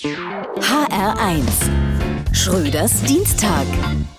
HR1 Schröders Dienstag.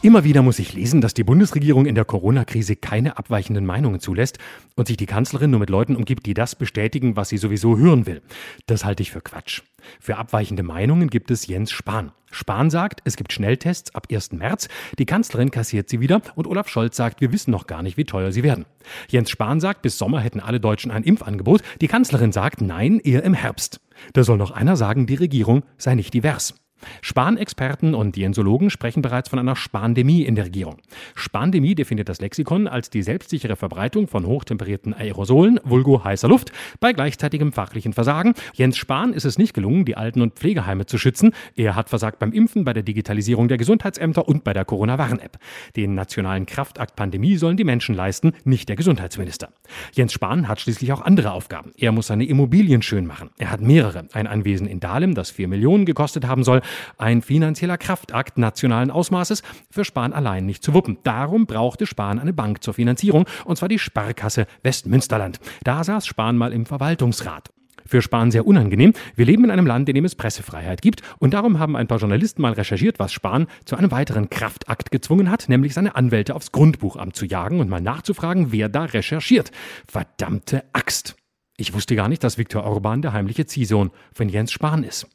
Immer wieder muss ich lesen, dass die Bundesregierung in der Corona-Krise keine abweichenden Meinungen zulässt und sich die Kanzlerin nur mit Leuten umgibt, die das bestätigen, was sie sowieso hören will. Das halte ich für Quatsch. Für abweichende Meinungen gibt es Jens Spahn. Spahn sagt, es gibt Schnelltests ab 1. März, die Kanzlerin kassiert sie wieder und Olaf Scholz sagt, wir wissen noch gar nicht, wie teuer sie werden. Jens Spahn sagt, bis Sommer hätten alle Deutschen ein Impfangebot, die Kanzlerin sagt, nein, eher im Herbst. Da soll noch einer sagen, die Regierung sei nicht divers. Spanexperten und Diensologen sprechen bereits von einer Spandemie in der Regierung. Spandemie definiert das Lexikon als die selbstsichere Verbreitung von hochtemperierten Aerosolen, vulgo heißer Luft, bei gleichzeitigem fachlichen Versagen. Jens Spahn ist es nicht gelungen, die Alten- und Pflegeheime zu schützen. Er hat versagt beim Impfen, bei der Digitalisierung der Gesundheitsämter und bei der Corona-Warn-App. Den nationalen Kraftakt Pandemie sollen die Menschen leisten, nicht der Gesundheitsminister. Jens Spahn hat schließlich auch andere Aufgaben. Er muss seine Immobilien schön machen. Er hat mehrere. Ein Anwesen in Dahlem, das vier Millionen gekostet haben soll. Ein finanzieller Kraftakt nationalen Ausmaßes für Spahn allein nicht zu wuppen. Darum brauchte Spahn eine Bank zur Finanzierung, und zwar die Sparkasse Westmünsterland. Da saß Spahn mal im Verwaltungsrat. Für Spahn sehr unangenehm. Wir leben in einem Land, in dem es Pressefreiheit gibt. Und darum haben ein paar Journalisten mal recherchiert, was Spahn zu einem weiteren Kraftakt gezwungen hat, nämlich seine Anwälte aufs Grundbuchamt zu jagen und mal nachzufragen, wer da recherchiert. Verdammte Axt. Ich wusste gar nicht, dass Viktor Orban der heimliche Ziehsohn von Jens Spahn ist.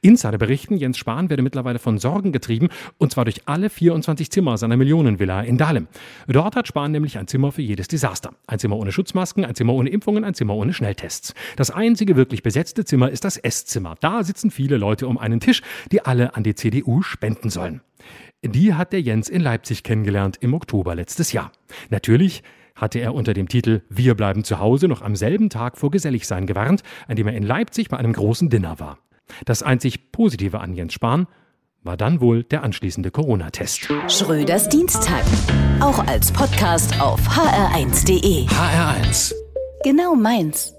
Insider berichten, Jens Spahn werde mittlerweile von Sorgen getrieben, und zwar durch alle 24 Zimmer seiner Millionenvilla in Dahlem. Dort hat Spahn nämlich ein Zimmer für jedes Desaster. Ein Zimmer ohne Schutzmasken, ein Zimmer ohne Impfungen, ein Zimmer ohne Schnelltests. Das einzige wirklich besetzte Zimmer ist das Esszimmer. Da sitzen viele Leute um einen Tisch, die alle an die CDU spenden sollen. Die hat der Jens in Leipzig kennengelernt im Oktober letztes Jahr. Natürlich hatte er unter dem Titel Wir bleiben zu Hause noch am selben Tag vor Geselligsein gewarnt, an dem er in Leipzig bei einem großen Dinner war. Das einzig Positive an Jens Spahn war dann wohl der anschließende Corona-Test. Schröders Dienstag. Auch als Podcast auf hr1.de. HR1. Genau meins.